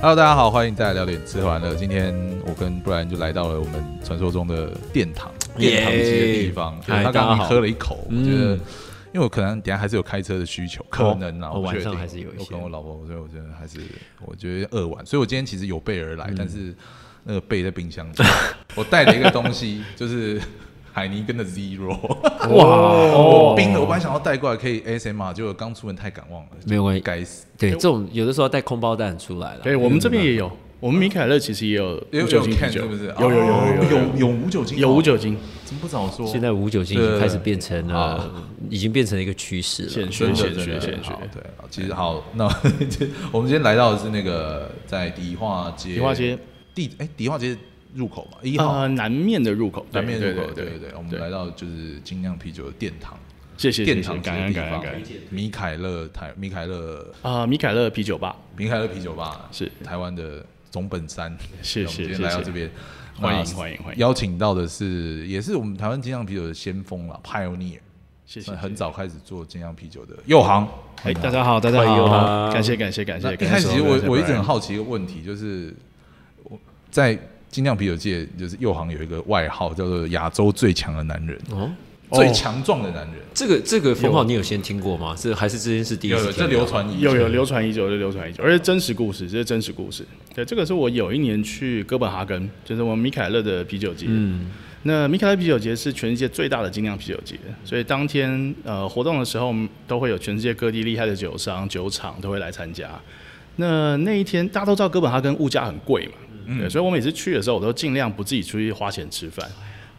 Hello，大家好，欢迎再来聊点吃喝玩乐。今天我跟布兰就来到了我们传说中的殿堂，殿堂级的地方。对他刚刚喝了一口，我觉得，因为我可能等下还是有开车的需求，可能啊，我晚上还是有一些。我跟我老婆，所以我觉得还是我觉得饿晚，所以我今天其实有备而来，但是那个备在冰箱里。我带了一个东西，就是。海尼根的 Zero，哇，冰的，我本来想要带过来可以 ASMR，结果刚出门太感忘了，没有关系，该死。对，这种有的时候带空包蛋出来了。对，我们这边也有，我们米凯勒其实也有无酒精啤酒，是不是？有有有有有有无酒精，有无酒精，怎么不早说？现在无酒精开始变成了，已经变成了一个趋势了。显学显学显学，对，其实好，那 我们今天来到的是那个在迪化街，迪化街地，哎，迪化街。入口嘛，一号。南面的入口，南面入口，对对对，我们来到就是精酿啤酒的殿堂，谢谢殿堂感恩感恩感恩，米凯勒台米凯勒啊，米凯勒啤酒吧，米凯勒啤酒吧是。台湾的总本山，谢谢谢谢来到这边，欢迎欢迎欢迎，邀请到的是也是我们台湾精酿啤酒的先锋了，Pioneer，谢谢，很早开始做精酿啤酒的右航，哎，大家好，大家好，感谢感谢感谢，一开始我我一直很好奇一个问题，就是我在。精酿啤酒界就是右行有一个外号叫做亚洲最强的男人哦，最强壮的男人。这个这个封号你有先听过吗？这还是这件事第一次？这流传已久有有流传已久，就流传已久，而且真实故事，这是真实故事。对，这个是我有一年去哥本哈根，就是我们米凯勒的啤酒节。嗯，那米凯勒啤酒节是全世界最大的精酿啤酒节，所以当天呃活动的时候，都会有全世界各地厉害的酒商、酒厂都会来参加。那那一天大家都知道哥本哈根物价很贵嘛。对，所以我每次去的时候，我都尽量不自己出去花钱吃饭，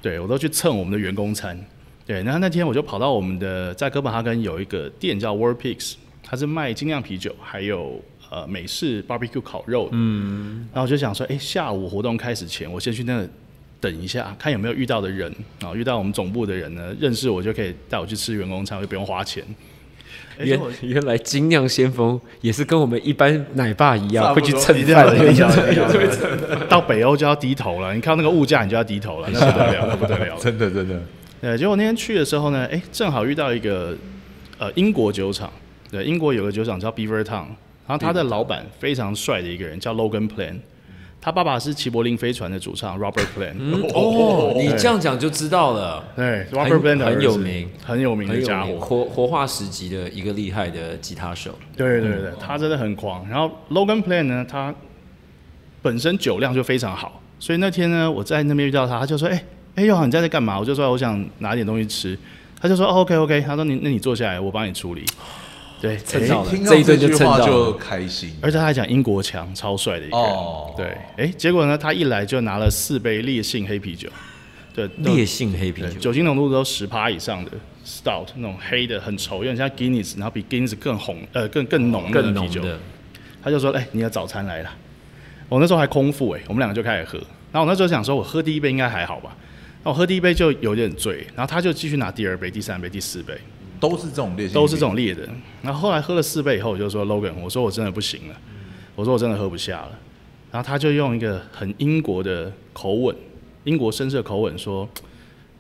对我都去蹭我们的员工餐。对，然后那天我就跑到我们的在哥本哈根有一个店叫 World Pigs，它是卖精酿啤酒，还有呃美式 barbecue 烤肉。嗯，然后我就想说，哎，下午活动开始前，我先去那等一下，看有没有遇到的人啊，遇到我们总部的人呢，认识我就可以带我去吃员工餐，我就不用花钱。原原来精酿先锋也是跟我们一般奶爸一样会去蹭饭的，到北欧就要低头了。你看那个物价，你就要低头了，那不得了，那不得了，真的真的。对，结果那天去的时候呢，哎，正好遇到一个呃英国酒厂，对，英国有个酒厂叫 Beaver Town，然后他的老板非常帅的一个人叫 Logan Plan。他爸爸是齐柏林飞船的主唱 Robert Plant。哦，你这样讲就知道了。对，Robert Plant 很有名，很有名的家伙，活活化石级的一个厉害的吉他手。对对对，他真的很狂。然后 Logan Plant 呢，他本身酒量就非常好，所以那天呢，我在那边遇到他，他就说：“哎哎，佑豪你在这干嘛？”我就说：“我想拿点东西吃。”他就说：“OK OK。”他说：“你那你坐下来，我帮你处理。”对，蹭到了，这一顿就蹭到就开心。而且他还讲英国强，超帅的一个人。对，哎，结果呢，他一来就拿了四杯烈性黑啤酒。对，烈性黑啤酒，酒精浓度都十趴以上的 stout，那种黑的很稠，有点像 Guinness，然后比 Guinness 更红，呃，更更浓的啤酒。他就说：“哎，你的早餐来了。”我那时候还空腹，哎，我们两个就开始喝。然后我那时候想说，我喝第一杯应该还好吧？那我喝第一杯就有点醉，然后他就继续拿第二杯、第三杯、第四杯。都是这种烈，都是这种烈的。然后后来喝了四杯以后，我就说 Logan，我说我真的不行了，我说我真的喝不下了。然后他就用一个很英国的口吻，英国绅士的口吻说：“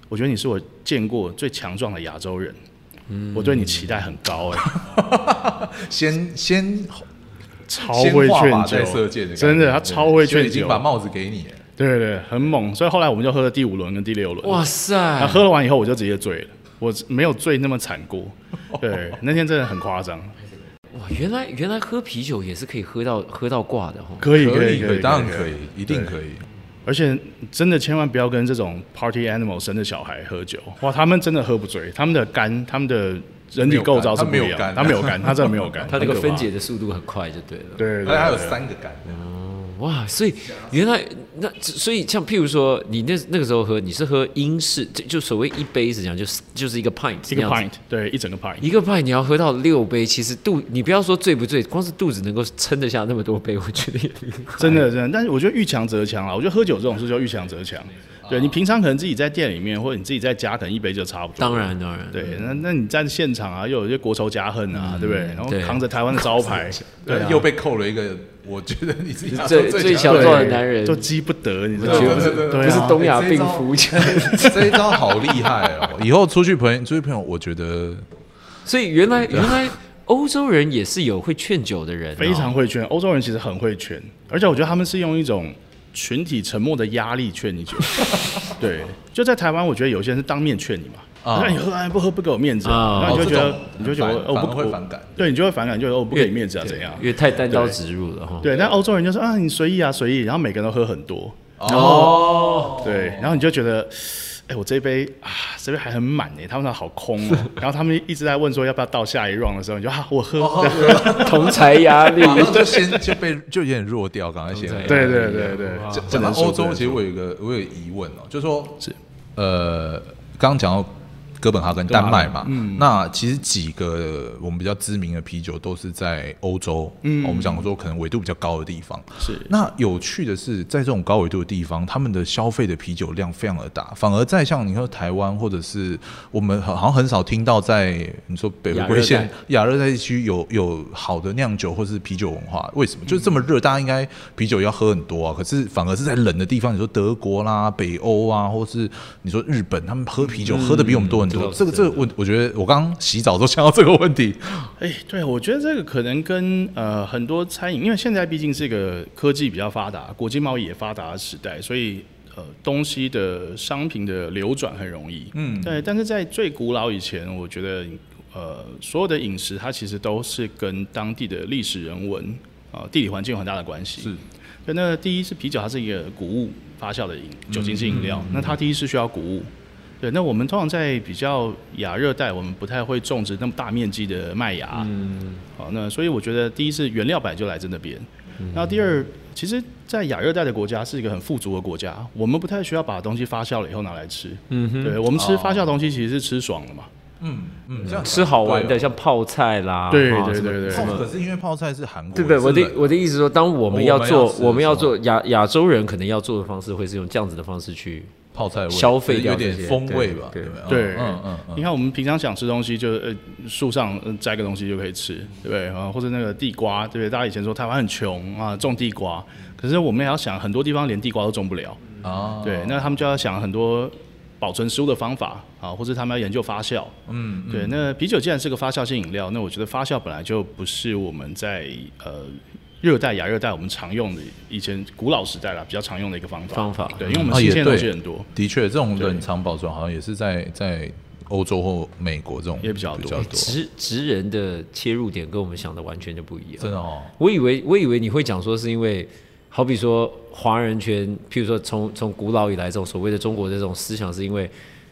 我觉得你是我见过最强壮的亚洲人，嗯我对你期待很高。”哎，先先超会劝酒，真的，他超会劝酒，已经把帽子给你。对对对，很猛。所以后来我们就喝了第五轮跟第六轮。哇塞！喝了完以后，我就直接醉了。我没有醉那么惨过，对，那天真的很夸张。哇，原来原来喝啤酒也是可以喝到喝到挂的哈。可以可以可以，当然可以，一定可以。而且真的千万不要跟这种 party animal 生的小孩喝酒，哇，他们真的喝不醉，他们的肝，他们的人体构造是不一样，他没有肝，他真的没有肝，他这个分解的速度很快，就对了。对，他还有三个肝。哇，所以原来那所以像譬如说，你那那个时候喝，你是喝英式，就就所谓一杯是讲，就是就是一个 pint，一个 pint，对，一整个 pint，一个 pint 你要喝到六杯，其实肚你不要说醉不醉，光是肚子能够撑得下那么多杯，我觉得也 真的真的。但是我觉得遇强则强啊，我觉得喝酒这种事就遇强则强。对你平常可能自己在店里面，或者你自己在家，可能一杯就差不多。当然当然，对，那那你在现场啊，又有一些国仇家恨啊，对不对？然后扛着台湾的招牌，对，又被扣了一个。我觉得你自己最最强壮的男人，就激不得，你知道吗？不是东亚病夫，这一招好厉害哦！以后出去朋友，出去朋友，我觉得，所以原来原来欧洲人也是有会劝酒的人、哦，非常会劝。欧洲人其实很会劝，而且我觉得他们是用一种群体沉默的压力劝你酒。对，就在台湾，我觉得有些人是当面劝你嘛，啊那你喝啊不喝不给我面子，啊然后你就觉得你就觉得我不我会反感对你就会反感，就哦我不给你面子啊怎样？因为太单刀直入了哈。对，但欧洲人就说啊你随意啊随意，然后每个人都喝很多，哦，对，然后你就觉得。哎，我这杯啊，这杯还很满哎，他们那好空哦。然后他们一直在问说要不要倒下一 round 的时候，你就啊，我喝。哦 同才压力，就先就被就有点弱掉，刚才先对对对对，讲到欧洲，其实我有一个我有疑问哦，就是说是呃，刚刚讲到哥本哈根、丹麦嘛，嗯，那其实几个我们比较知名的啤酒都是在欧洲，嗯，我们讲说可能纬度比较高的地方，是。那有趣的是，在这种高纬度的地方，他们的消费的啤酒量非常的大，反而在像你说台湾或者是我们好好像很少听到在你说北回归线亚热带。地区有有好的酿酒或是啤酒文化，为什么？就是这么热，大家应该啤酒要喝很多啊，可是反而是在冷的地方，你说德国啦、北欧啊，或是你说日本，他们喝啤酒喝的比我们多很多。这个这个我我觉得我刚刚洗澡都想到这个问题，哎，对，我觉得这个可能跟呃很多餐饮，因为现在毕竟是一个科技比较发达、国际贸易也发达的时代，所以呃东西的商品的流转很容易。嗯，对。但是在最古老以前，我觉得呃所有的饮食它其实都是跟当地的历史人文啊、呃地理环境有很大的关系。是。对，那第一是啤酒，它是一个谷物发酵的饮酒精性饮料，那它第一是需要谷物。对，那我们通常在比较亚热带，我们不太会种植那么大面积的麦芽。嗯，好，那所以我觉得第一是原料本来就来自那边，然后第二，其实，在亚热带的国家是一个很富足的国家，我们不太需要把东西发酵了以后拿来吃。嗯哼，对我们吃发酵东西其实是吃爽了嘛。嗯嗯，像吃好玩的，像泡菜啦，对对对对泡可是因为泡菜是韩国，对不对？我的我的意思说，当我们要做我们要做亚亚洲人可能要做的方式，会是用这样子的方式去泡菜味消费掉有点风味吧，对对不对？对，嗯嗯嗯，你看我们平常想吃东西就，呃树上呃摘个东西就可以吃，对不对啊？或者那个地瓜，对不对？大家以前说台湾很穷啊，种地瓜，可是我们也要想，很多地方连地瓜都种不了。啊，对，那他们就要想很多保存食物的方法啊，或者他们要研究发酵。嗯，嗯对，那啤酒既然是个发酵性饮料，那我觉得发酵本来就不是我们在呃热带、亚热带我们常用的，以前古老时代啦比较常用的一个方法。方法。对，因为我们新鲜的东西很多。的确，这种对。冷藏保存好像也是在在欧洲或美国这种也比较多。比较多，职职人的切入点跟我们想的完全就不一样。真的哦，我以为我以为你会讲说是因为，好比说华人圈，譬如说从从古老以来这种所谓的中国的这种思想，是因为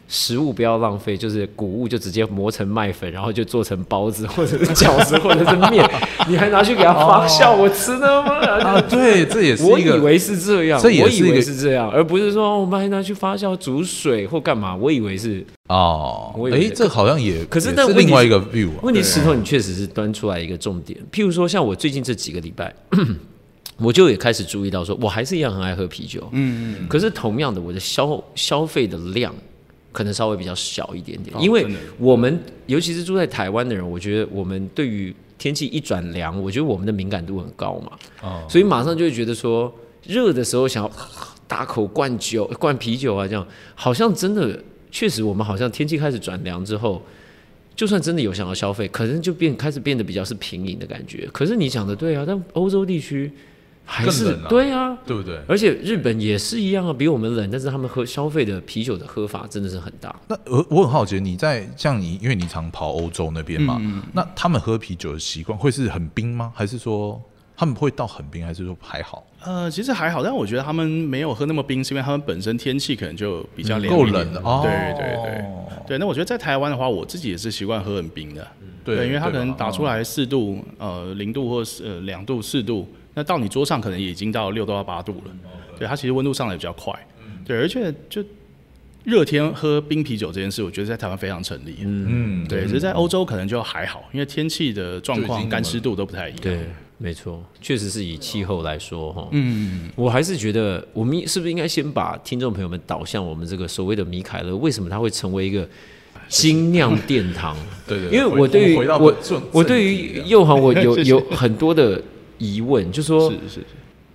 食物不要浪费，就是谷物就直接磨成麦粉，然后就做成包子或者是饺子或者是面，你还拿去给它发酵，我吃的吗？啊，对，这也是我以为是这样，这也是一个我以为是这样，而不是说我们还拿去发酵煮水或干嘛。我以为是，哦我以，为哎，这好像也可是也那另外一个 view 啊，问题石头，你确实是端出来一个重点。譬如说，像我最近这几个礼拜，我就也开始注意到说，我还是一样很爱喝啤酒，嗯嗯。可是同样的，我的消消费的量可能稍微比较小一点点，哦因为我们尤其是住在台湾的人，我觉得我们对于天气一转凉，我觉得我们的敏感度很高嘛，哦，所以马上就会觉得说，热的时候想要大口灌酒、灌啤酒啊，这样好像真的确实，我们好像天气开始转凉之后，就算真的有想要消费，可能就变开始变得比较是平饮的感觉。可是你讲的对啊，但欧洲地区还是更冷啊对啊，对不对？而且日本也是一样啊，比我们冷，但是他们喝消费的啤酒的喝法真的是很大。那我我很好奇，你在像你，因为你常跑欧洲那边嗯嘛，那他们喝啤酒的习惯会是很冰吗？还是说他们会到很冰，还是说还好？呃，其实还好，但我觉得他们没有喝那么冰，是因为他们本身天气可能就比较凉够冷的哦，对对对对，那我觉得在台湾的话，我自己也是习惯喝很冰的。对，因为它可能打出来四度、呃零度或是呃两度、四度，那到你桌上可能已经到六度到八度了。对，它其实温度上来比较快。对，而且就热天喝冰啤酒这件事，我觉得在台湾非常成立。嗯，对，只是在欧洲可能就还好，因为天气的状况、干湿度都不太一样。对，没错，确实是以气候来说哈。嗯，我还是觉得我们是不是应该先把听众朋友们导向我们这个所谓的米凯勒，为什么它会成为一个精酿殿堂？对对，因为我对于我正我对于右航我有 有很多的疑问，就说是是是，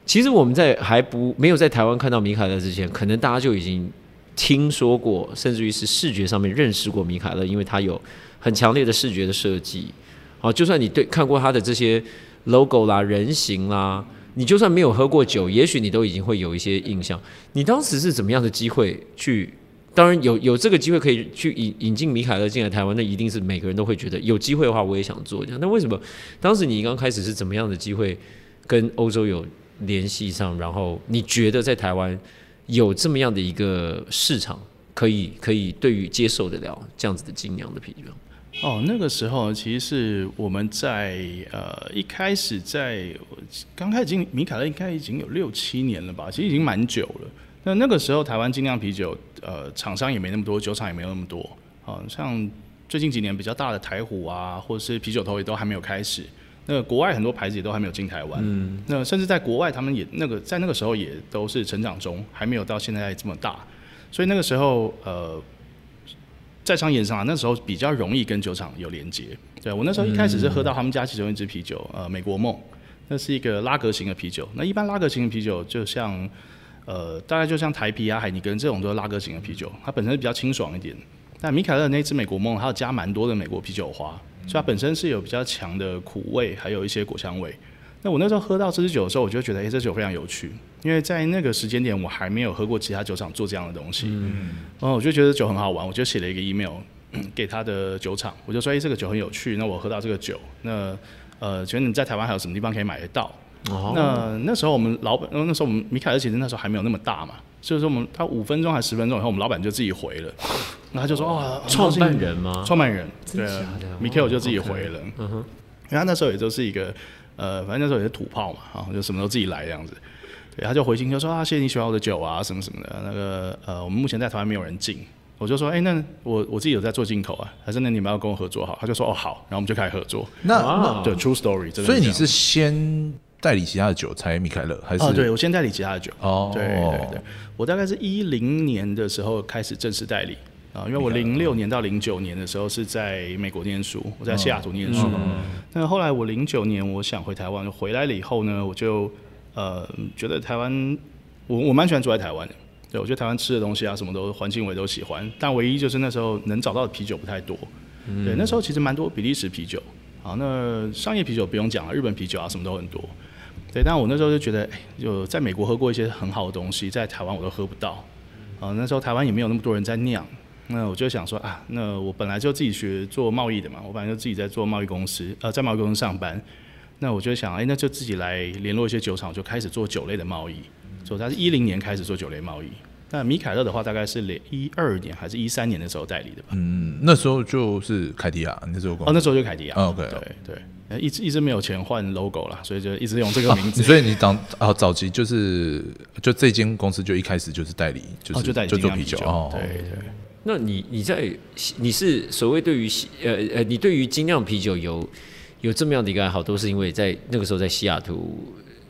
其实我们在还不没有在台湾看到米凯勒之前，可能大家就已经听说过，甚至于是视觉上面认识过米凯勒，因为他有很强烈的视觉的设计，好，就算你对看过它的这些 logo 啦、人形啦，你就算没有喝过酒，也许你都已经会有一些印象。你当时是怎么样的机会去？当然有有这个机会可以去引引进米凯勒进来台湾，那一定是每个人都会觉得有机会的话，我也想做这样。那为什么当时你刚开始是怎么样的机会跟欧洲有联系上？然后你觉得在台湾有这么样的一个市场，可以可以对于接受得了这样子的精酿的啤酒？哦，那个时候其实是我们在呃一开始在刚开始进米凯勒应该已经有六七年了吧，其实已经蛮久了。那那个时候台湾精酿啤酒呃厂商也没那么多，酒厂也没有那么多，啊，像最近几年比较大的台虎啊，或者是啤酒头也都还没有开始。那国外很多牌子也都还没有进台湾，嗯，那甚至在国外他们也那个在那个时候也都是成长中，还没有到现在这么大。所以那个时候呃。在商言商啊，那时候比较容易跟酒厂有连接。对我那时候一开始是喝到他们家其中一支啤酒，呃，美国梦，那是一个拉格型的啤酒。那一般拉格型的啤酒就像，呃，大概就像台啤啊、海尼根这种都是拉格型的啤酒，它本身比较清爽一点。但米凯勒那支美国梦，它有加蛮多的美国啤酒花，所以它本身是有比较强的苦味，还有一些果香味。那我那时候喝到这支酒的时候，我就觉得，哎，这酒非常有趣。因为在那个时间点，我还没有喝过其他酒厂做这样的东西，然后我就觉得酒很好玩，我就写了一个 email 给他的酒厂，我就说：“哎，这个酒很有趣，那我喝到这个酒，那呃，请问你在台湾还有什么地方可以买得到？”那那时候我们老板，那时候我们米凯尔其实那时候还没有那么大嘛，所以说我们他五分钟还是十分钟以后，我们老板就自己回了，然后他就说：“哦，创办人吗？创办人，对啊，米凯尔就自己回了，嗯哼，因为他那时候也就是一个呃，反正那时候也是土炮嘛，啊，就什么都自己来这样子。”对，他就回信就说啊，谢谢你喜欢我的酒啊，什么什么的。那个呃，我们目前在台湾没有人进，我就说，哎，那我我自己有在做进口啊，还是那你们要跟我合作好？他就说哦好，然后我们就开始合作。那对，True Story。所以你是先代理其他的酒才米凯勒，还是？哦，对我先代理其他的酒。哦，对对对，我大概是一零年的时候开始正式代理啊，因为我零六年到零九年的时候是在美国念书，我在西雅图念书。那后来我零九年我想回台湾，回来了以后呢，我就。呃，觉得台湾，我我蛮喜欢住在台湾的。对我觉得台湾吃的东西啊，什么都环境我也都喜欢。但唯一就是那时候能找到的啤酒不太多。对，那时候其实蛮多比利时啤酒。好，那商业啤酒不用讲了，日本啤酒啊什么都很多。对，但我那时候就觉得，哎，就在美国喝过一些很好的东西，在台湾我都喝不到。啊，那时候台湾也没有那么多人在酿。那我就想说啊，那我本来就自己学做贸易的嘛，我本来就自己在做贸易公司，呃，在贸易公司上班。那我就想，哎，那就自己来联络一些酒厂，就开始做酒类的贸易。所以他是一零年开始做酒类贸易。那米凯勒的话，大概是零一二年还是一三年的时候代理的吧？嗯，那时候就是凯迪亚，那时候哦，那时候就凯迪亚。OK，对对，一直一直没有钱换 logo 了，所以就一直用这个名字。所以你当啊早期就是就这间公司就一开始就是代理，就是就代理就做啤酒。哦，对对。那你你在你是所谓对于呃呃，你对于精酿啤酒有？有这么样的一个爱好，都是因为在那个时候在西雅图，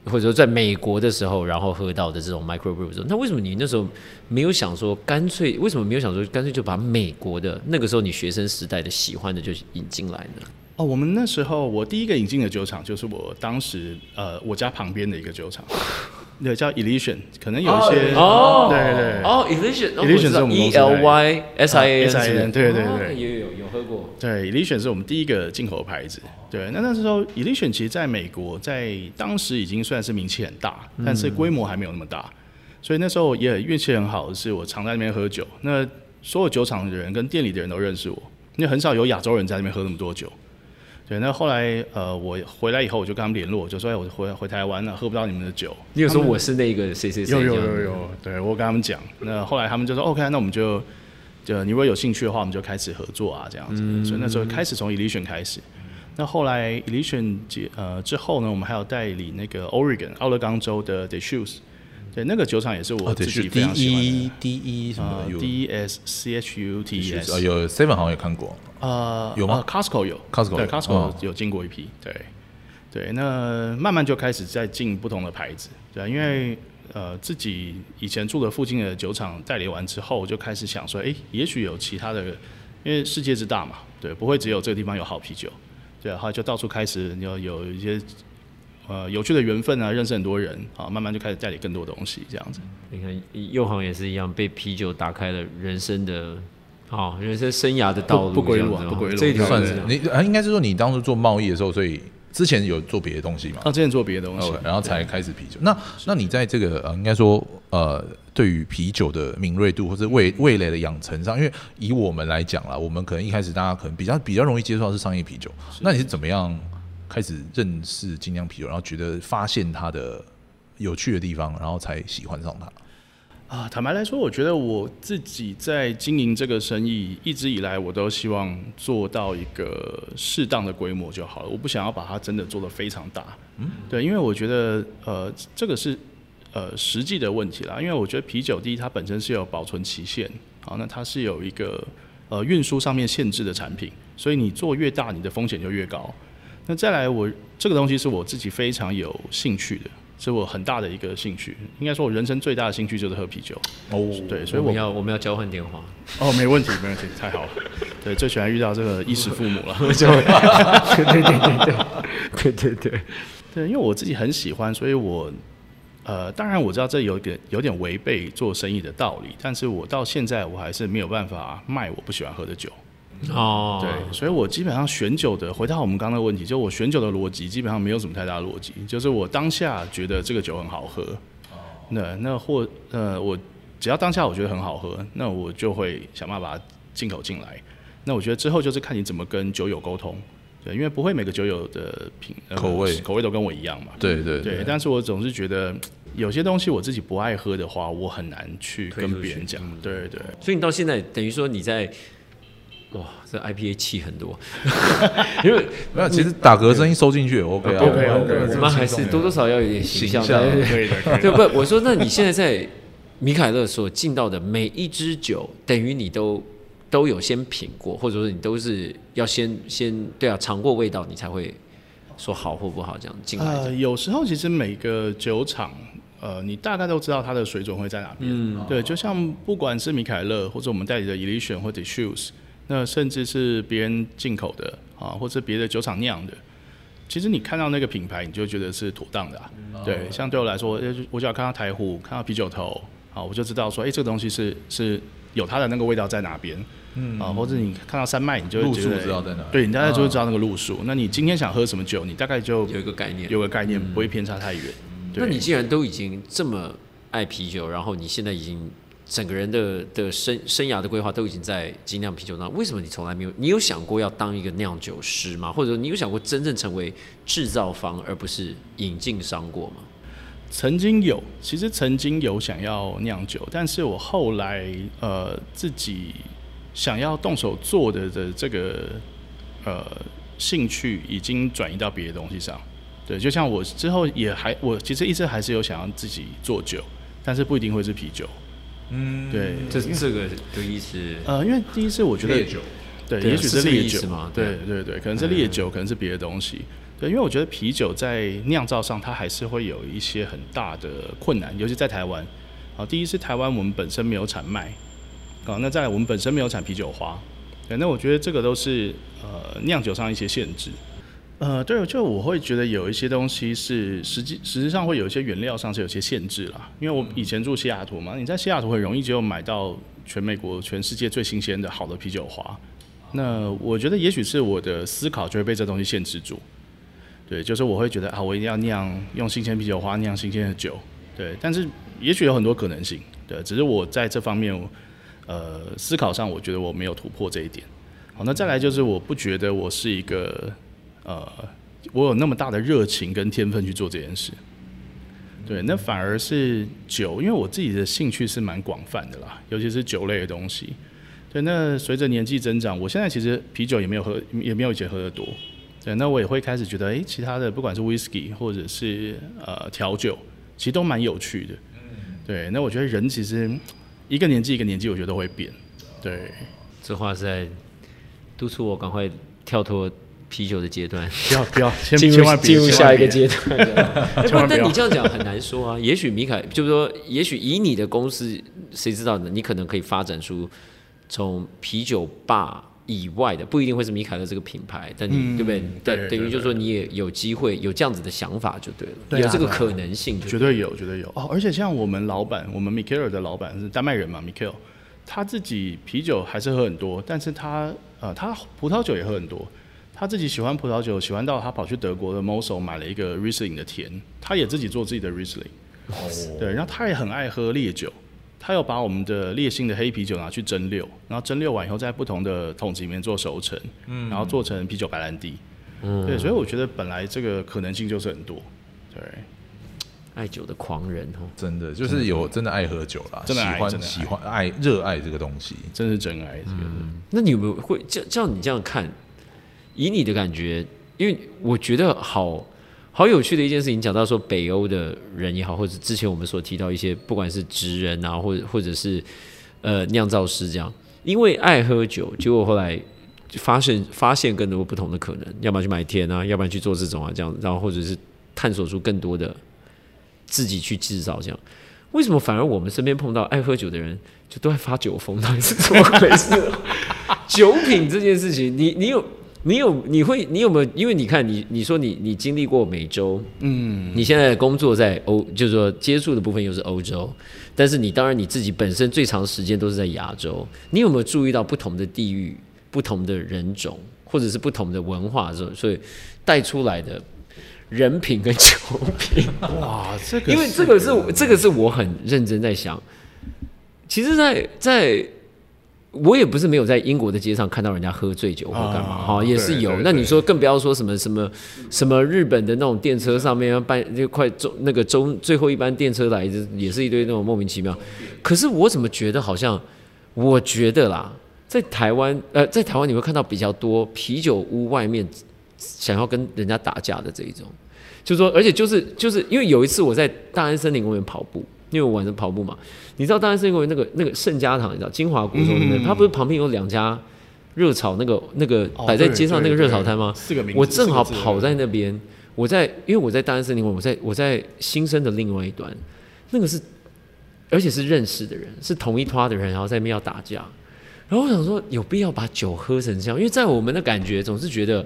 或者说在美国的时候，然后喝到的这种 micro brew。那为什么你那时候没有想说干脆？为什么没有想说干脆就把美国的那个时候你学生时代的喜欢的就引进来呢？哦，我们那时候我第一个引进的酒厂就是我当时呃我家旁边的一个酒厂。对，叫 Elysian，可能有一些哦，对对哦，Elysian，Elysian 是我们 E L Y S I A N，对对对，有有有喝过。对，Elysian 是我们第一个进口的牌子。对，那那时候 Elysian 其实在美国，在当时已经算是名气很大，但是规模还没有那么大。所以那时候也运气很好的是，我常在那边喝酒，那所有酒厂的人跟店里的人都认识我，因为很少有亚洲人在那边喝那么多酒。对，那后来呃，我回来以后我就跟他们联络，就说哎，我回回台湾了，喝不到你们的酒。你有说我是那个谁谁谁？有有有有，对我跟他们讲。那后来他们就说 OK，那我们就就你如果有兴趣的话，我们就开始合作啊，这样子。所以那时候开始从 Elysian 开始。那后来 Elysian 结呃之后呢，我们还有代理那个 Oregon 奥勒冈州的 The Shoes。对，那个酒厂也是我自己非常喜欢的。ded 什么 D S C H U T E S 有 Seven 好像有看过。呃，有吗？Costco 有，Costco 对，Costco 有进过一批。对，对，那慢慢就开始在进不同的牌子。对，因为呃自己以前住的附近的酒厂代理完之后，就开始想说，哎，也许有其他的，因为世界之大嘛，对，不会只有这个地方有好啤酒。对，然后就到处开始有有一些。呃，有趣的缘分啊，认识很多人啊，慢慢就开始代理更多东西，这样子。你看，右航也是一样，被啤酒打开了人生的好，人生生涯的道路不不归路啊不归路这一条算是是你啊，应该是说你当初做贸易的时候，所以之前有做别的东西嘛？啊，之前做别的东西然后才开始啤酒。那那你在这个呃，应该说呃，对于啤酒的敏锐度或者味味蕾的养成上，因为以我们来讲啦，我们可能一开始大家可能比较比较容易接触到是商业啤酒。那你是怎么样开始认识精酿啤酒，然后觉得发现它的有趣的地方，然后才喜欢上它？啊，坦白来说，我觉得我自己在经营这个生意，一直以来我都希望做到一个适当的规模就好了。我不想要把它真的做得非常大。嗯，对，因为我觉得呃，这个是呃实际的问题啦。因为我觉得啤酒第一，它本身是有保存期限，好，那它是有一个呃运输上面限制的产品，所以你做越大，你的风险就越高。那再来我，这个东西是我自己非常有兴趣的，是我很大的一个兴趣。应该说，我人生最大的兴趣就是喝啤酒。哦，对，所以我我们要我们要交换电话，哦，没问题，没问题，太好了。对，最喜欢遇到这个衣食父母了。对对对对对对对对，对，因为我自己很喜欢，所以我呃，当然我知道这有点有点违背做生意的道理，但是我到现在我还是没有办法卖我不喜欢喝的酒。哦，对，所以我基本上选酒的，回到我们刚刚的问题，就我选酒的逻辑基本上没有什么太大的逻辑，就是我当下觉得这个酒很好喝，那那或呃我只要当下我觉得很好喝，那我就会想办法把它进口进来。那我觉得之后就是看你怎么跟酒友沟通，对，因为不会每个酒友的品、呃口味。口味都跟我一样嘛，对对对，但是我总是觉得有些东西我自己不爱喝的话，我很难去跟别人讲，对对。所以你到现在等于说你在，哇，这 IPA 气很多，因为没有，其实打嗝声音收进去也 OK 啊 OK，OK，OK 我们还是多多少少要有点形象，对不，我说那你现在在米凯勒所进到的每一支酒，等于你都都有先品过，或者说你都是要先先对啊尝过味道，你才会说好或不好这样进来呃，的。有时候其实每个酒厂，呃，你大概都知道它的水准会在哪边。嗯，对，就像不管是米凯勒或者我们代理的 Elysian 或者 Shoes，那甚至是别人进口的啊，或者别的酒厂酿的，其实你看到那个品牌，你就觉得是妥当的、啊。对，像对我来说，呃我只要看到台虎，看到啤酒头，啊，我就知道说，哎、这个东西是是有它的那个味道在哪边。嗯啊，或者你看到山脉，你就会路数觉得知道在哪对你大概就会知道那个路数。那你今天想喝什么酒，你大概就有一个概念。有个概念，不会偏差太远。对那你既然都已经这么爱啤酒，然后你现在已经整个人的的生生涯的规划都已经在精酿啤酒上，为什么你从来没有？你有想过要当一个酿酒师吗？或者说你有想过真正成为制造方而不是引进商过吗？曾经有，其实曾经有想要酿酒，但是我后来呃自己想要动手做的的这个呃兴趣已经转移到别的东西上。对，就像我之后也还，我其实一直还是有想要自己做酒，但是不一定会是啤酒。嗯，对，这这个的意思，呃，因为第一次我觉得烈酒，对，也许是烈酒意思吗对对对，可能是烈酒，可能是别的东西。对，因为我觉得啤酒在酿造上，它还是会有一些很大的困难，尤其在台湾。啊，第一是台湾我们本身没有产麦，啊，那再来我们本身没有产啤酒花。对，那我觉得这个都是呃酿酒上一些限制。呃，对，就我会觉得有一些东西是实际实际上会有一些原料上是有些限制啦。因为我以前住西雅图嘛，你在西雅图很容易就买到全美国、全世界最新鲜的好的啤酒花。那我觉得也许是我的思考就会被这东西限制住。对，就是我会觉得啊，我一定要酿用新鲜啤酒花酿新鲜的酒。对，但是也许有很多可能性。对，只是我在这方面，呃，思考上我觉得我没有突破这一点。好，那再来就是我不觉得我是一个呃，我有那么大的热情跟天分去做这件事。对，那反而是酒，因为我自己的兴趣是蛮广泛的啦，尤其是酒类的东西。对，那随着年纪增长，我现在其实啤酒也没有喝，也没有以前喝的多。对，那我也会开始觉得，诶，其他的不管是 whisky 或者是呃调酒，其实都蛮有趣的。对，那我觉得人其实一个年纪一个年纪，我觉得都会变。对，这话是在督促我赶快跳脱啤酒的阶段，不要不要，千进入千万进入下一个阶段。哎不但你这样讲很难说啊。也许米凯就是说，也许以你的公司，谁知道呢？你可能可以发展出从啤酒吧以外的，不一定会是米凯勒这个品牌，但你、嗯对不对？对等等于就是说你也有机会有这样子的想法就对了，对啊有这个可能性就绝对有，绝对有哦。而且像我们老板，我们 Mikel 的老板是丹麦人嘛，Mikel，他自己啤酒还是喝很多，但是他呃他葡萄酒也喝很多。他自己喜欢葡萄酒，喜欢到他跑去德国的 Mosel 买了一个 Riesling 的田，他也自己做自己的 Riesling。哦，对，然后他也很爱喝烈酒，他有把我们的烈性的黑啤酒拿去蒸馏，然后蒸馏完以后在不同的桶子里面做熟成，嗯，然后做成啤酒白兰地。嗯，对，所以我觉得本来这个可能性就是很多。对，爱酒的狂人哦，真的就是有真的爱喝酒啦，真的喜欢爱真的爱喜欢爱热爱这个东西。真是真爱这个。那你有没有会这照你这样看？以你的感觉，因为我觉得好好有趣的一件事情，讲到说北欧的人也好，或者之前我们所提到一些，不管是职人啊，或者或者是呃酿造师这样，因为爱喝酒，结果后来发现发现更多不同的可能，要不然去买田啊，要不然去做这种啊这样，然后或者是探索出更多的自己去制造这样。为什么反而我们身边碰到爱喝酒的人，就都在发酒疯？到底是怎么回事？酒品这件事情，你你有你有你会你有没有？因为你看你你说你你经历过美洲，嗯，你现在工作在欧，就是说接触的部分又是欧洲，但是你当然你自己本身最长时间都是在亚洲，你有没有注意到不同的地域、不同的人种，或者是不同的文化这种，所以带出来的人品跟酒品？哇，这个因为这个是这个是我很认真在想。其实在，在我也不是没有在英国的街上看到人家喝醉酒或干嘛啊哈、也是有。那你说更不要说什么什么什么日本的那种电车上面要办就快中那个中最后一班电车来，就也是一堆那种莫名其妙。可是我怎么觉得好像，我觉得啦，在台湾呃，在台湾你会看到比较多啤酒屋外面想要跟人家打架的这一种。就说，而且就是就是因为有一次我在大安森林公园跑步，因为我晚上跑步嘛，你知道大安森林公园那个那个盛家堂，你知道金华国中那边，嗯它不是旁边有两家热炒那个那个哦摆在街上那个热炒摊吗？四个名字，我正好跑在那边，我在因为我在大安森林公园，我在我在新生的另外一端，那个是而且是认识的人，是同一团的人，然后在那边要打架，然后我想说有必要把酒喝成这样，因为在我们的感觉总是觉得。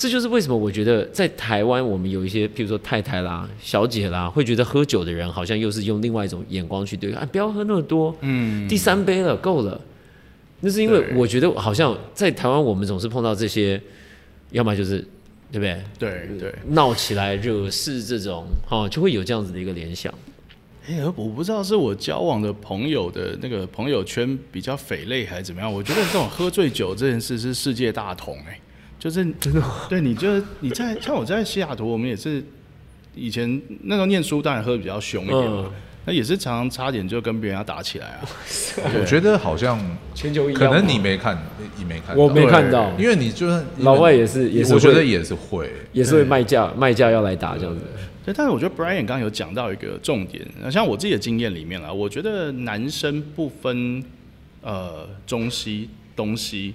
这就是为什么我觉得在台湾，我们有一些，譬如说太太啦、小姐啦，会觉得喝酒的人好像又是用另外一种眼光去对待，啊，不要喝那么多，嗯，第三杯了，够了。那是因为我觉得好像在台湾，我们总是碰到这些，要么就是对不对？对对。闹起来惹事这种，哈、就会有这样子的一个联想。哎、我不知道是我交往的朋友的那个朋友圈比较匪类还是怎么样。我觉得这种喝醉酒这件事是世界大同、哎，就是 真的，对，你就是你在像我在西雅图，我们也是以前那时候念书，当然喝的比较凶一点嘛嗯，那、也是常常差点就跟别人要打起来啊。我觉得好像全球一可能你没看，你没看，我没看到，因为你就是老外也是也是会我觉得也是会，也是会卖价卖价要来打这样子。对，但是我觉得 Brian 刚刚有讲到一个重点，那像我自己的经验里面啊，我觉得男生不分呃中西东西，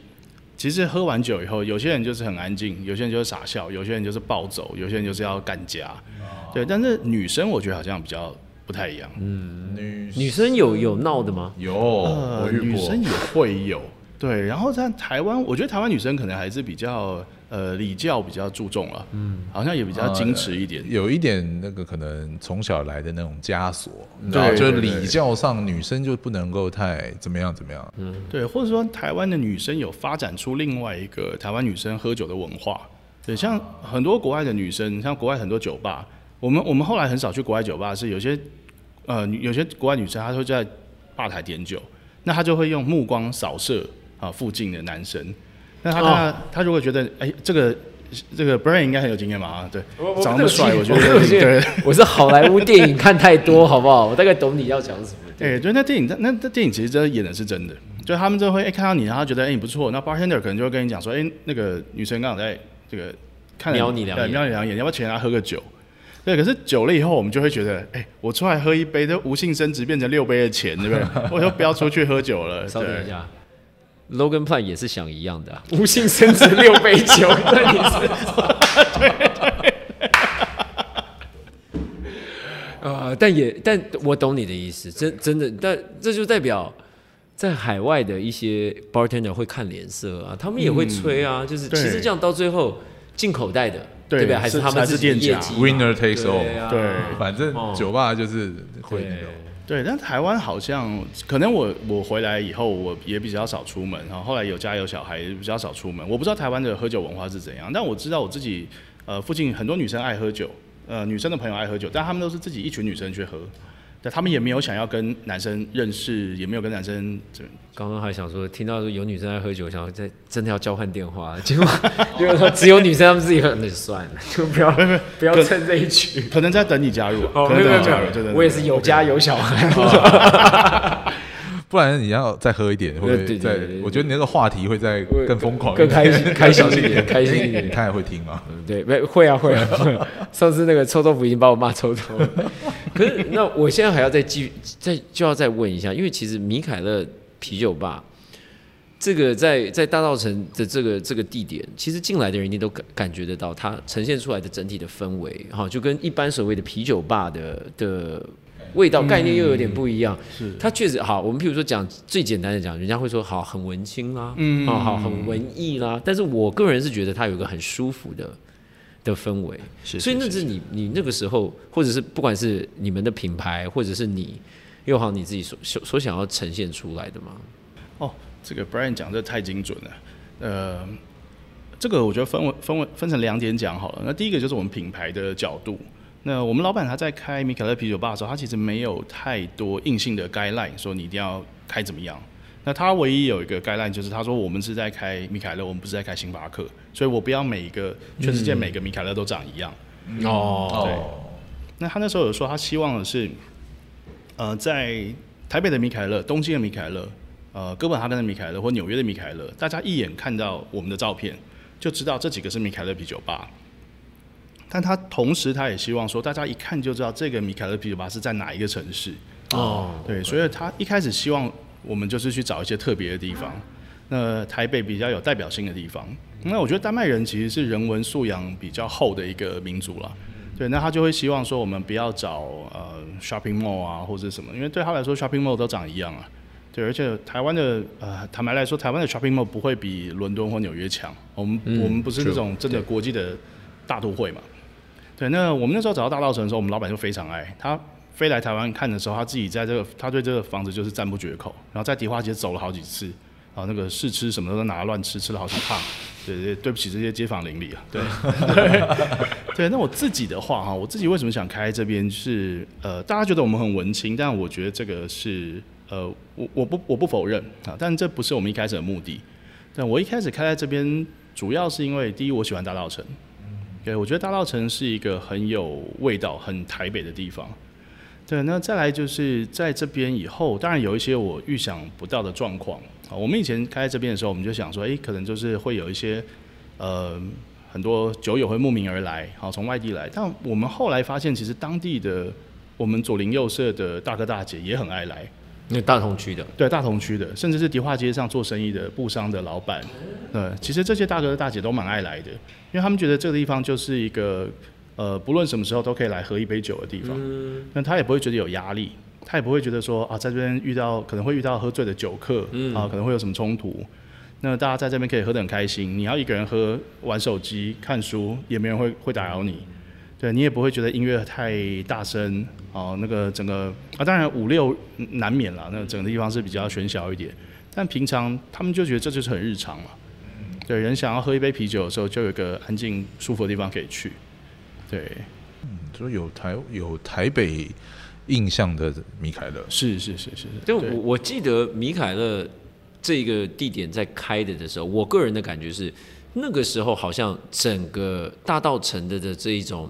其实喝完酒以后，有些人就是很安静，有些人就是傻笑，有些人就是暴走，有些人就是要干架，对。但是女生我觉得好像比较不太一样，女女生有有闹的吗？有呃我，遇过女生，也会有。对，然后在台湾，我觉得台湾女生可能还是比较呃礼教比较注重了，嗯，好像也比较矜持一点。有一点那个可能从小来的那种枷锁，你知道，对就是礼教上女生就不能够太怎么样怎么样，嗯。对，或者说台湾的女生有发展出另外一个台湾女生喝酒的文化。对，像很多国外的女生，像国外很多酒吧，我们我们后来很少去国外酒吧，是有些呃有些国外女生她会在吧台点酒，那她就会用目光扫射啊附近的男生，那她她她如果觉得哎这个这个 Brian 应该很有经验吧啊，对，长那么帅，我觉得对。我是好莱坞电影看太多，好不好？我大概懂你要讲什么。哎、对，那电影那那电影其实真的演的是真的，就他们就会哎、看到你，然后觉得哎、你不错，那 bartender 可能就会跟你讲说，哎、那个女生刚好在这个看瞄你两眼瞄你两眼，要不要请她喝个酒？对，可是久了以后，我们就会觉得，哎、我出来喝一杯，都无性生殖变成六杯的钱，对不对？我就不要出去喝酒了。稍等一下，Logan Plan 也是想一样的、啊，无性生殖六杯酒，那你是？呃，但也，但我懂你的意思，真真的，但这就代表在海外的一些 bartender 会看脸色啊，他们也会吹啊，就是其实这样到最后进口袋的，对对不对？还是他们自己的店家。业绩 Winner takes all 对啊。对。反正哦。酒吧就是会那种，对，但台湾好像可能我我回来以后，我也比较少出门，然后后来有家有小孩，也比较少出门。我不知道台湾的喝酒文化是怎样，但我知道我自己呃附近很多女生爱喝酒，呃女生的朋友爱喝酒，但他们都是自己一群女生去喝。对，他们也没有想要跟男生认识，也没有跟男生。刚刚还想说，听到有女生在喝酒，想要在真的要交换电话，结果结果说只有女生他们自己喝，那就算了，就不要 不要趁这一局。可能在等你加入，可能等你加入，真的。我也是有家有小孩。不然你要再喝一点，会再。我觉得你那个话题会再更疯狂、更开心、开心一点、开心一点。他也会听吗？对，会会啊会啊。上次那个臭豆腐已经把我骂臭头。可是那我现在还要再继再就要再问一下，因为其实米凯勒啤酒吧这个在在大道城的这个这个地点，其实进来的人一定都感感觉得到，它呈现出来的整体的氛围，哈，就跟一般所谓的啤酒吧的的。味道概念又有点不一样，是它确实好。我们譬如说讲最简单的讲，人家会说好很文青啦，嗯，啊好很文艺啦。但是我个人是觉得它有一个很舒服的的氛围，是。所以那是你你那个时候，或者是不管是你们的品牌，或者是你又好你自己所所想要呈现出来的吗？哦，这个 Brian 讲的太精准了。呃，这个我觉得分为分为分成两点讲好了。那第一个就是我们品牌的角度。那我们老板他在开米凯勒啤酒吧的时候，他其实没有太多硬性的 guideline 说你一定要开怎么样。那他唯一有一个 guideline 就是他说我们是在开米凯勒，我们不是在开星巴克，所以我不要每一个全世界每个米凯勒都长一样。哦，对。那他那时候有说他希望的是，呃，在台北的米凯勒、东京的米凯勒、呃哥本哈根的米凯勒或纽约的米凯勒，大家一眼看到我们的照片就知道这几个是米凯勒啤酒吧。但他同时，他也希望说，大家一看就知道这个米凯勒啤酒吧是在哪一个城市。哦，对，所以他一开始希望我们就是去找一些特别的地方。那台北比较有代表性的地方。那我觉得丹麦人其实是人文素养比较厚的一个民族了。对，那他就会希望说，我们不要找呃 shopping mall 啊或者什么，因为对他来说 shopping mall 都长一样啊。对，而且台湾的呃，坦白来说，台湾的 shopping mall 不会比伦敦或纽约强。我们我们不是那种真的国际的大都会嘛。对，那我们那时候找到大道城的时候，我们老板就非常爱他飞来台湾看的时候，他自己在这个他对这个房子就是赞不绝口，然后在迪化街走了好几次，啊，那个试吃什么都拿乱吃，吃了好几趟。对对，对不起这些街坊邻里啊。对 对，那我自己的话哈，我自己为什么想开这边是呃，大家觉得我们很文青，但我觉得这个是呃，我我不我不否认啊，但这不是我们一开始的目的。但我一开始开在这边，主要是因为第一我喜欢大道城。对，我觉得大稻城是一个很有味道、很台北的地方。对，那再来就是在这边以后，当然有一些我预想不到的状况啊。我们以前开在这边的时候，我们就想说，哎，可能就是会有一些呃很多酒友会慕名而来，好从外地来。但我们后来发现，其实当地的我们左邻右舍的大哥大姐也很爱来。那大同区的，对大同区的，甚至是迪化街上做生意的布商的老板，呃，其实这些大哥大姐都蛮爱来的，因为他们觉得这个地方就是一个，呃，不论什么时候都可以来喝一杯酒的地方，那他也不会觉得有压力，他也不会觉得说啊，在这边遇到可能会遇到喝醉的酒客，啊，可能会有什么冲突，那大家在这边可以喝得很开心，你要一个人喝玩手机看书，也没人会会打扰你。对你也不会觉得音乐太大声哦，那个整个啊，当然五六难免了，那整个地方是比较喧嚣一点。但平常他们就觉得这就是很日常嘛。对，人想要喝一杯啤酒的时候，就有个安静舒服的地方可以去。对，嗯，就有台有台北印象的米凯勒，是是是是。就我我记得米凯勒这个地点在开的的时候，我个人的感觉是。那个时候好像整个大道城的的这一种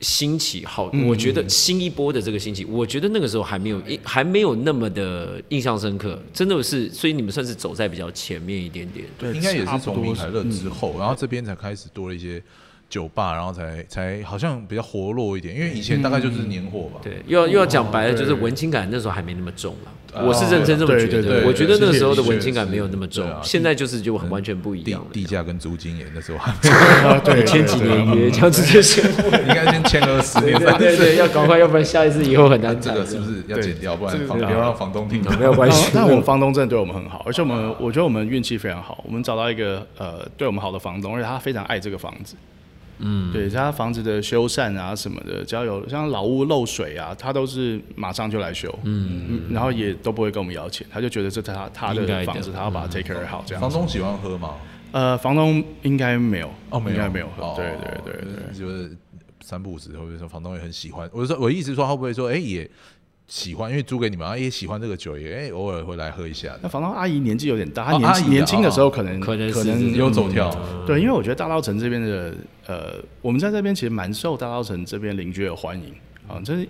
兴起，好，我觉得新一波的这个兴起，我觉得那个时候还没有还没有那么的印象深刻，真的是，所以你们算是走在比较前面一点点。对，应该也是从明凯乐之后，然后这边才开始多了一些。酒吧，然后才才好像比较活络一点，因为以前大概就是年货吧。对，又要又要讲白了，就是文青感那时候还没那么重了。我是认真这么觉得，我觉得那个时候的文青感没有那么重，现在就是就很完全不一样。地价跟租金也那时候还 对，签几年约，这样子就行。应该先签个十年。对对，要赶快，要不然下一次以后很难。这个是不是要剪掉？不然不要让房东听到。没有关系。那我们房东真的对我们很好，而且我们我觉得我们运气非常好，我们找到一个呃对我们好的房东，而且他非常爱这个房子。嗯，对，他房子的修缮啊什么的，只要有像老屋漏水啊，他都是马上就来修，嗯，然后也都不会跟我们要钱，他就觉得这他他的的房子，他要把它 take care 好这样。房东喜欢喝吗？呃，房东应该没有，哦，没有，应该没有喝，哦对对对对。就是三不五时，会不会说房东也很喜欢？我说我的意思是说，他会不会说，哎、也喜欢，因为租给你们，啊，也喜欢这个酒，也哎、偶尔会来喝一下那房东阿姨年纪有点大，她年轻年轻的时候可能可能可能有走跳，对，因为我觉得大稻城这边的呃，我们在这边其实蛮受大稻城这边邻居的欢迎啊。这是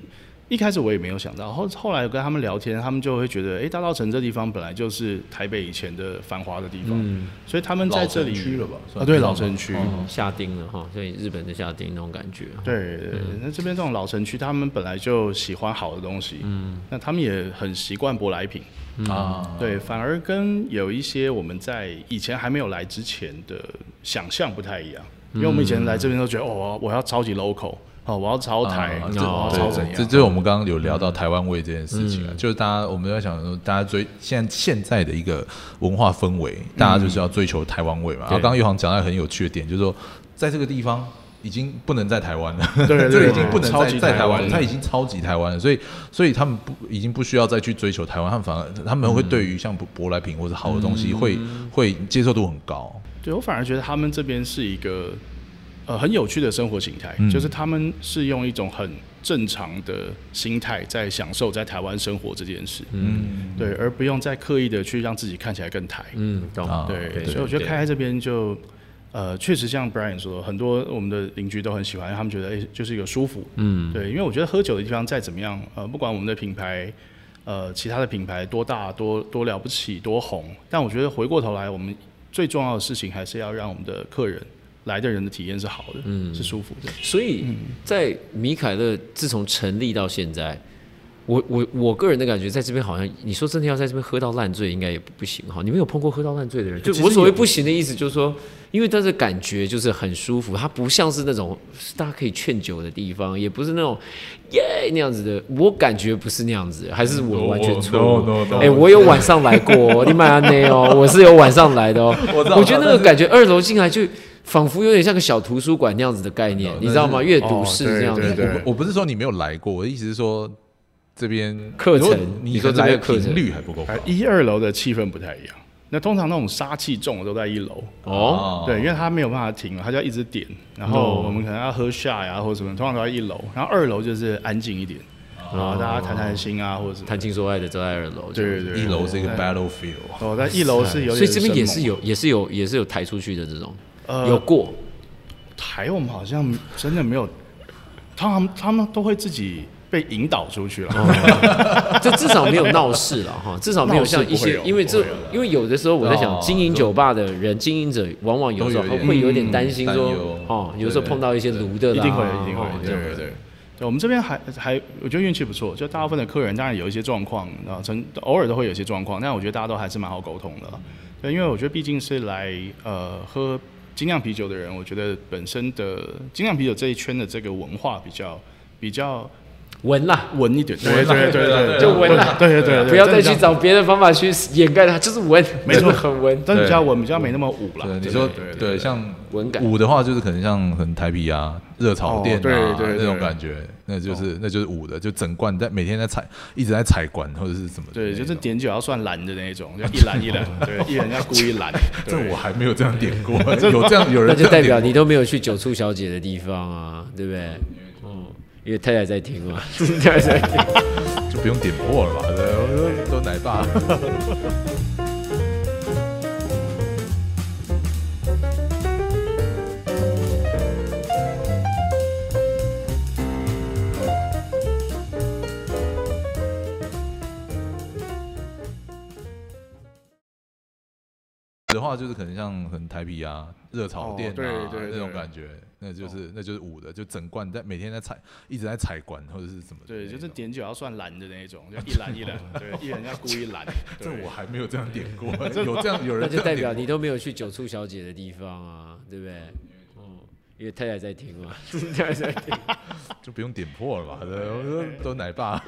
一开始我也没有想到，后后来跟他们聊天，他们就会觉得，哎、大稻城这地方本来就是台北以前的繁华的地方，所以他们在这里老城区了吧算啊，对，老城区。哦下町了哈，所以日本的下町那种感觉。对对对，那这边这种老城区，他们本来就喜欢好的东西，嗯，那他们也很习惯舶来品，啊，对，反而跟有一些我们在以前还没有来之前的想象不太一样，因为我们以前来这边都觉得，哦，我要我要超级 local，哦，我要超台，啊我要这超怎样，这就是我们刚刚有聊到台湾味这件事情啊，就是大家我们在想说，大家追现在现在的一个文化氛围，大家就是要追求台湾味嘛。然后刚刚玉航讲到很有趣的点，就是说在这个地方。已经不能在 台湾了，对对这对已经不能在在台湾了，它已经超级台湾了，所以所以他们不已经不需要再去追求台湾，他们反而他们会对于像舶来品或者好的东西会会接受度很高。对我反而觉得他们这边是一个呃很有趣的生活形态，嗯。就是他们是用一种很正常的心态在享受在台湾生活这件事，嗯，对，而不用再刻意的去让自己看起来更台，嗯，懂。啊。对，所以我觉得对开在这边就，呃，确实像 Brian 说，很多我们的邻居都很喜欢，他们觉得哎、就是一个舒服，嗯，对，因为我觉得喝酒的地方再怎么样，呃，不管我们的品牌，呃，其他的品牌多大多多了不起多红，但我觉得回过头来，我们最重要的事情还是要让我们的客人来的人的体验是好的，嗯，是舒服的，所以在米凯勒自从成立到现在，我我我个人的感觉，在这边好像你说真的要在这边喝到烂醉，应该也不不行哈。你们有碰过喝到烂醉的人？就我所谓不行的意思，就是说，因为它的感觉就是很舒服，它不像是那种大家可以劝酒的地方，也不是那种耶那样子的。我感觉不是那样子，还是我完全错哎、我有晚上来过，你买安内哦，我是有晚上来的哦。我知道我觉得那个感觉，二楼进来就仿佛有点像个小图书馆那样子的概念，哦你知道吗？那阅读室哦这样子。我我不是说你没有来过，我的意思是说这边课程你你说这来的边课程频率还不够高一二楼的气氛不太一样。那通常那种杀气重的都在一楼，哦，对，因为他没有办法停了，他就要一直点，然后我们可能要喝下呀或者什么，通常都在一楼，然后二楼就是安静一点，然后大家谈谈心啊或者什么。谈情说爱的都在二楼。对对对，一楼是一个 battlefield，哦，在一楼是有点，所以这边也是有，也是有，也是有抬出去的这种，呃有过。台，我们好像真的没有，他们他们都会自己被引导出去了。这至少没有闹事了哈，至少没有像一些因为这因为有的时候我在想哦，经营酒吧的人，经营者往往有时候会有点担心说哦，有时候碰到一些炉的啦，一定会，一定会哦，对对对。对，我们这边还还，我觉得运气不错，就大部分的客人当然有一些状况，啊，曾偶尔都会有一些状况，但我觉得大家都还是蛮好沟通的。对，因为我觉得毕竟是来呃喝精酿啤酒的人，我觉得本身的精酿啤酒这一圈的这个文化比较比较闻啦，稳一点，对对对对，就闻啦对对对，不要再去。找别的方法去掩盖它，就是闻，没错。很闻。但是比较稳，比较没那么武啦。对，你说对对，像文感。舞的话，就是可能像很台啤啊、热炒店啊、那种感觉，那就是那就是捂的，就整罐在每天在踩，一直在踩管或者是什么的对，就是点酒要算蓝的那一种，就 一篮一篮，对，一人要故意拦。这我还没有这样点过，有这样有人那就代表你都没有去酒醋小姐的地方啊，对不对？嗯，因为太太在听嘛，太太在听。就不用点破了吧？对，我说都奶爸。的话就是可能像很台啤啊、热炒店啊、哦对对对那种感觉，那就是、那就是五的，就整罐在每天在采，一直在踩管或者是什么。对，就是点酒要算蓝的那一种，就 一篮一篮，对，一人要故意拦。对这我还没有这样点过，有这样 有人那就代表你都没有去酒醋小姐的地方啊，对不对？嗯，因为太太在听嘛，太太在听。就不用点破了吧？对，我说都奶爸。